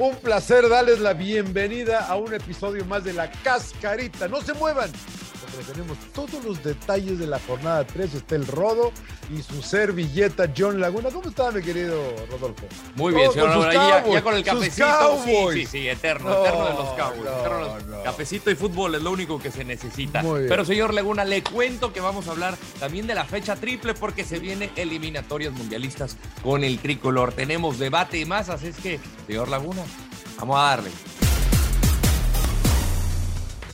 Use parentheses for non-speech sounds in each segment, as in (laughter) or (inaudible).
Un placer darles la bienvenida a un episodio más de La Cascarita. No se muevan, tenemos todos los detalles de la jornada 3. Está el Rodo y su servilleta John Laguna. ¿Cómo está, mi querido Rodolfo? Muy bien, señor Laguna. Ya, con el cafecito. Sí, sí, sí, eterno, No, eterno de los Cowboys. no, eterno de los- no. Cafecito y fútbol es lo único que se necesita. Pero, señor Laguna, le cuento que vamos a hablar también de la fecha triple porque se vienen eliminatorias mundialistas con el tricolor. Tenemos debate y más, así es que, señor Laguna, vamos a darle.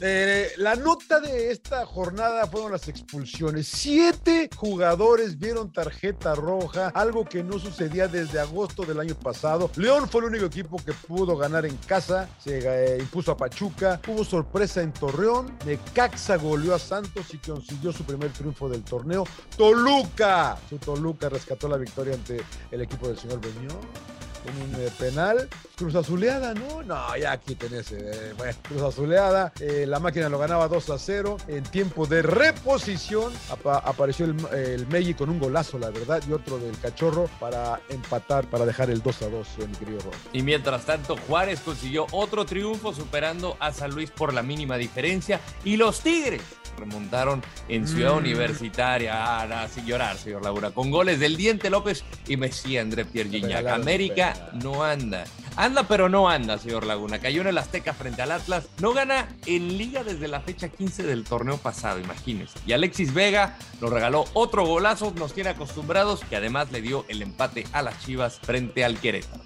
Eh, la nota de esta jornada fueron las expulsiones. Siete jugadores vieron tarjeta roja, algo que no sucedía desde agosto del año pasado. León fue el único equipo que pudo ganar en casa, se eh, impuso a Pachuca, hubo sorpresa en Torreón, Necaxa goleó a Santos y consiguió su primer triunfo del torneo. Toluca, su Toluca rescató la victoria ante el equipo del señor Beñón con un eh, penal. Cruz Azuleada, ¿no? No, ya quiten ese. eh, bueno, Cruz Azuleada. eh, la máquina lo ganaba 2 a 0. En tiempo de reposición apa- apareció el, el con un golazo, la verdad, y otro del Cachorro para empatar, para dejar el 2 a 2, eh, mi querido. Y mientras tanto, Juárez consiguió otro triunfo superando a San Luis por la mínima diferencia. Y los Tigres remontaron en Ciudad Mm. Universitaria. Ah, nada, sin llorar, señor Laura. Con goles del Diente López y Messi André Pierre Gignac. América pena. no anda. Anda, pero no anda, señor Laguna. Cayó en el Azteca frente al Atlas. No gana en Liga desde la fecha 15 del torneo pasado, imagínense. Y Alexis Vega nos regaló otro golazo. Nos tiene acostumbrados que además le dio el empate a las Chivas frente al Querétaro.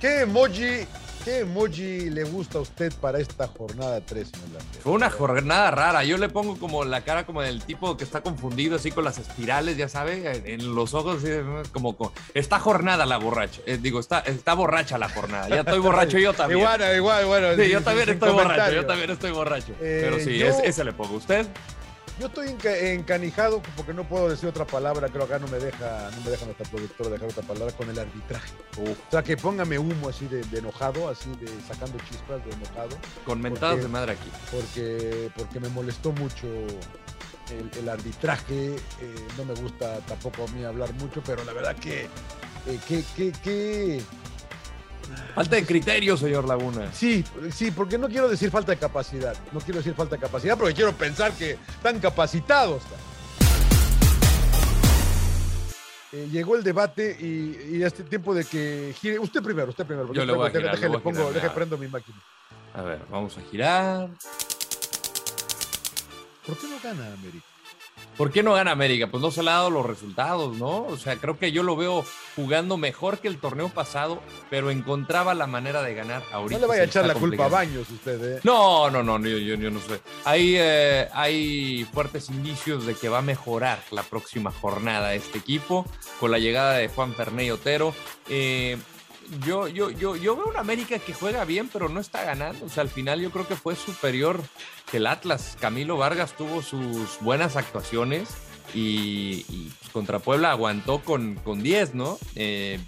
¿Qué emoji, qué emoji le gusta a usted para esta jornada 3, señor? Fue una jornada rara. Yo le pongo como la cara como del tipo que está confundido así con las espirales, ya sabe, en, los ojos, como con, está jornada la borracha. Eh, digo, está, está borracha la jornada. Ya estoy borracho yo también. Igual, igual, bueno. Sí, yo también estoy borracho, yo también estoy borracho. Eh, Pero sí, yo- es- ese le pongo. ¿Usted? Yo estoy enca- encanijado porque no puedo decir otra palabra, creo que acá no me deja, no me deja nuestra productora dejar otra palabra con el arbitraje. O sea, que póngame humo así de, de enojado, así de sacando chispas de enojado, Con mentadas de madre aquí. porque, porque me molestó mucho el, el arbitraje. eh, no me gusta tampoco a mí hablar mucho, pero la verdad que, eh, que, que, que- Falta de criterio, señor Laguna. Sí, sí, porque no quiero decir falta de capacidad. No quiero decir falta de capacidad porque quiero pensar que están capacitados. Eh, llegó el debate y, y este tiempo de que gire. Usted primero, usted primero. Yo le voy a girar, deje, le pongo, deje prendo mi máquina. A ver, vamos a girar. ¿Por qué no gana América? ¿Por qué no gana América? Pues no se le ha dado los resultados, ¿no? O sea, creo que yo lo veo jugando mejor que el torneo pasado, pero encontraba la manera de ganar ahorita. No le vaya a echar la culpa a. Baños usted, ¿eh? No, no, no, yo, yo- yo no sé. Hay, eh, hay fuertes indicios de que va a mejorar la próxima jornada este equipo con la llegada de Juan Fernández Otero. Eh, yo, yo, yo, yo veo una América que juega bien, pero no está ganando. O sea, al final yo creo que fue superior que el Atlas. Camilo Vargas tuvo sus buenas actuaciones y, y, pues, contra Puebla aguantó con, con 10, ¿no? Eh,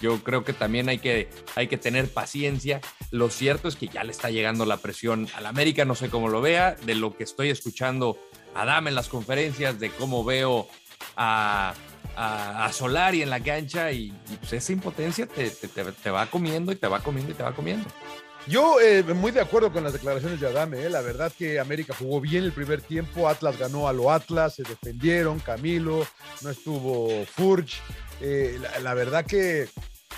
yo creo que también hay que, hay que tener paciencia. Lo cierto es que ya le está llegando la presión al América, no sé cómo lo vea, de lo que estoy escuchando a Dame en las conferencias, de cómo veo a, a, a Solari en la cancha y, y, pues esa impotencia te, te, te, va comiendo y te va comiendo y te va comiendo. Yo eh, muy de acuerdo con las declaraciones de Adame, ¿eh? la verdad que América jugó bien el primer tiempo, Atlas ganó a lo Atlas, se defendieron, Camilo, no estuvo Furch, eh, la, verdad que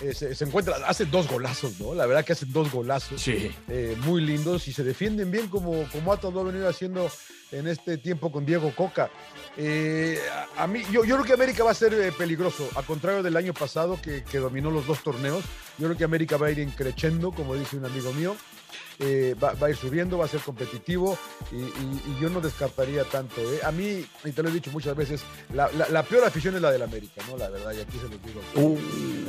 eh, se, encuentra, hace dos golazos, ¿no? La verdad que hacen dos golazos sí. Eh, muy lindos y se defienden bien como, como Atlas lo ha venido haciendo en este tiempo con Diego Coca. Eh, a, mí, yo, yo, creo que América va a ser peligroso, a contrario del año pasado que, que, dominó los dos torneos. Yo creo que América va a ir creciendo, como dice un amigo mío. Eh, va, a ir subiendo, va a ser competitivo y, yo no descartaría tanto. ¿eh? A mí, y te lo he dicho muchas veces, la, peor afición es la del América, ¿no? La verdad, y aquí se los digo. Uh.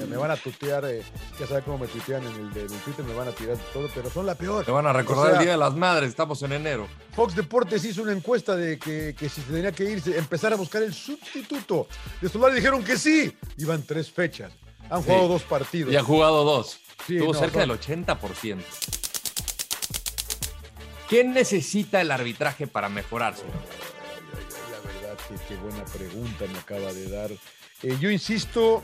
Me, van a tutear, eh, ya saben cómo me tuitean en el, de, Twitter, me van a tirar todo, pero son la peor. Te van a recordar el Día de las Madres, estamos en enero. Fox Deportes hizo una encuesta de que, si se tenía que irse, empezar a buscar el sustituto. De Solari dijeron que sí. Iban tres fechas. Han jugado dos partidos. Y han jugado dos. Estuvo cerca del 80%. ¿Qué necesita el arbitraje para mejorarse? la verdad que qué buena pregunta me acaba de dar. Eh, yo insisto,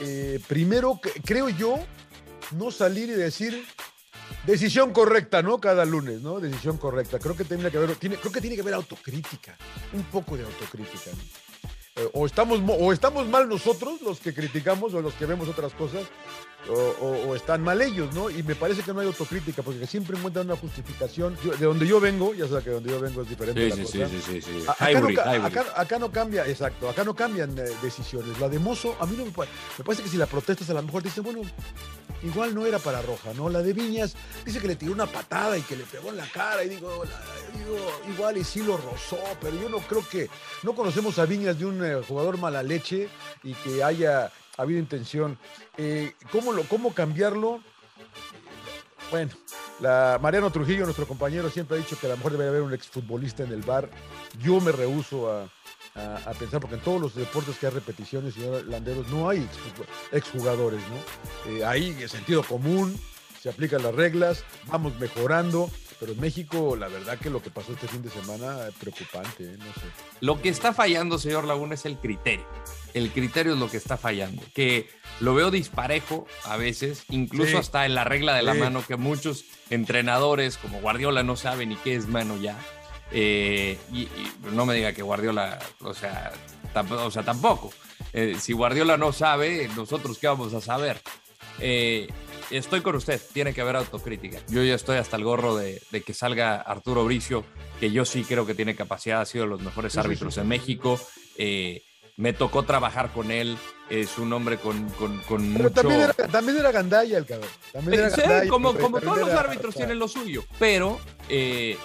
eh, primero, creo yo, no salir y decir decisión correcta, ¿no? Cada lunes, ¿no? Decisión correcta. Creo que tiene que haber, creo que tiene que haber autocrítica, un poco de autocrítica. Eh, o, estamos, o estamos mal nosotros, los que criticamos o los que vemos otras cosas, o, están mal ellos, ¿no? Y me parece que no hay autocrítica, porque siempre encuentran una justificación. de donde yo vengo, ya sabes que donde yo vengo es diferente. Sí, sí, sí, sí, sí, Acá, no, cambia, exacto, acá no cambian eh, decisiones. La de Mozo, a mí no me parece. Me parece que si la protestas a lo mejor dicen, bueno, igual no era para Roja, ¿no? La de Viñas dice que le tiró una patada y que le pegó en la cara, y digo, igual y sí lo rozó, pero yo no creo que. No conocemos a Viñas de un eh, jugador mala leche y que haya ha habido intención. Eh, ¿cómo, lo, ¿Cómo cambiarlo? Bueno, la, Mariano Trujillo, nuestro compañero, siempre ha dicho que a lo mejor debería haber un exfutbolista en el bar. Yo me rehuso a, pensar, porque en todos los deportes que hay repeticiones, señor Landeros, no hay exjugadores, ¿no? Eh, hay sentido común, se aplican las reglas, vamos mejorando, pero en México, la verdad que lo que pasó este fin de semana es preocupante, ¿eh? no sé. Lo que está fallando, señor Laguna, es el criterio. El criterio es lo que está fallando, que lo veo disparejo a veces, incluso hasta en la regla de la mano, que muchos entrenadores como Guardiola no saben ni qué es mano ya. Eh, y, no me diga que Guardiola, o sea, o sea tampoco. Eh, si Guardiola no sabe, nosotros qué vamos a saber. Eh, estoy con usted, tiene que haber autocrítica. Yo ya estoy hasta el gorro de, que salga Arturo Bricio, que yo sí creo que tiene capacidad, ha sido de los mejores árbitros en México. Eh, me tocó trabajar con él, es un hombre con, con, mucho... También era, también era Gandaya el cabrón. También era como, como todos los árbitros tienen lo suyo, pero eh,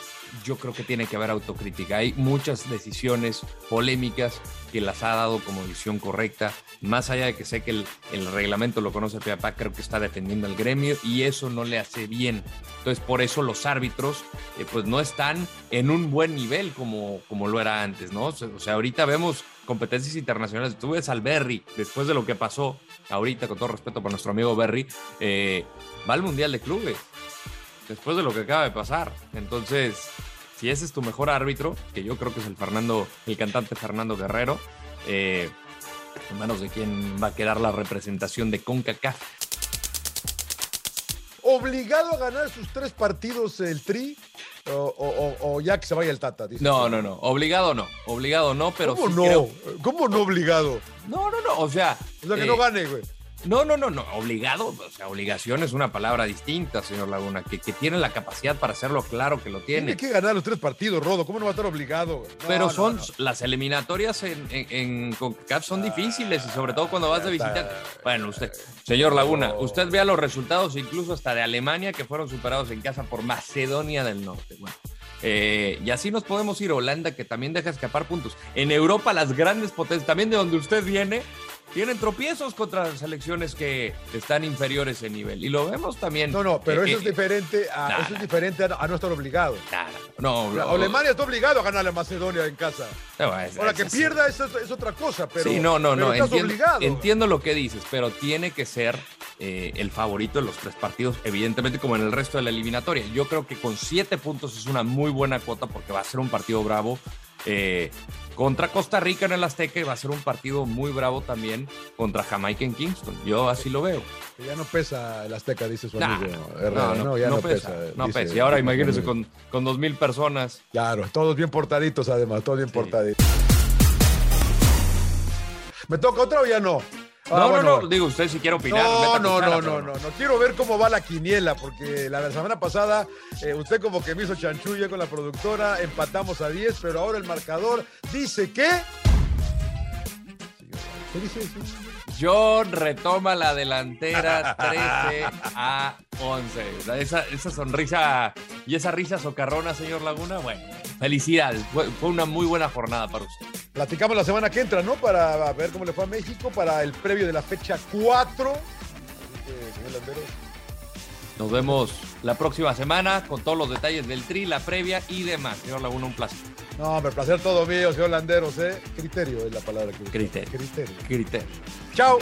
yo creo que tiene que haber autocrítica. Hay muchas decisiones polémicas que las ha dado como visión correcta. Más allá de que sé que el, reglamento lo conoce Peapa, creo que está defendiendo al gremio y eso no le hace bien. Entonces, por eso los árbitros, eh, pues no están en un buen nivel como, como lo era antes, ¿no? O sea, ahorita vemos competencias internacionales. Tú ves al Berry, después de lo que pasó ahorita, con todo respeto para nuestro amigo Berry, eh, va al Mundial de Clubes después de lo que acaba de pasar. Entonces, si ese es tu mejor árbitro, que yo creo que es el Fernando, el cantante Fernando Guerrero, eh, en manos de quién va a quedar la representación de CONCACAF. ¿Obligado a ganar sus tres partidos el Tri? O, ya que se vaya el Tata. no, no, no. Obligado no. Obligado no, pero ¿Cómo no? ¿Cómo no obligado? No, no, no. O sea. O sea, que no eh, gane, güey. No, no, no, no, obligado, o sea, obligación es una palabra distinta, señor Laguna, que, tiene la capacidad para hacerlo claro que lo tiene. Tiene que ganar los tres partidos, Rodo, ¿cómo no va a estar obligado? Pero son las eliminatorias en, en, CONCACAF son difíciles y sobre todo cuando vas de visitante. Bueno, usted, señor Laguna, usted vea los resultados incluso hasta de Alemania que fueron superados en casa por Macedonia del Norte. Bueno. Eh, y así nos podemos ir a Holanda, que también deja escapar puntos. En Europa, las grandes potencias, también de donde usted viene, tienen tropiezos contra selecciones que están inferiores en nivel. Y lo vemos también. No, no, pero eso, es diferente a, eso es diferente a, no estar obligado. no, Alemania está obligado a ganar a Macedonia en casa. Ahora, que pierda es, es, otra cosa, pero, sí, no, no, no, entiendo, obligado. entiendo lo que dices, pero tiene que ser eh, el favorito en los tres partidos, evidentemente como en el resto de la eliminatoria. Yo creo que con siete puntos es una muy buena cuota porque va a ser un partido bravo. Eh, contra Costa Rica en el Azteca y va a ser un partido muy bravo también contra Jamaica en Kingston. Yo así lo veo. Ya no pesa el Azteca, dice su amigo No, no, ya no, pesa. no pesa. Y ahora imagínense con, con dos mil personas. Claro, todos bien portaditos además, todos bien portaditos. ¿Me toca otra o ya no? Ah, no, no, no, digo, usted si quiere opinar. No, no, no, no, no, no, quiero ver cómo va la quiniela, porque la semana pasada eh, usted como que me hizo chanchulla con la productora, empatamos a 10, pero ahora el marcador dice que... ¿Qué dice? John retoma la delantera (laughs) 13 a 11. Esa, esa sonrisa y esa risa socarrona, señor Laguna, bueno, felicidades. Fue, una muy buena jornada para usted. Platicamos la semana que entra, ¿no? Para ver cómo le fue a México, para el previo de la fecha 4. Nos vemos la próxima semana con todos los detalles del tri, la previa y demás. Señor Laguna, un placer. No, me placer todo mío, señor Landeros, ¿eh? Criterio es la palabra que Criterio. Criterio. Criterio. Chao.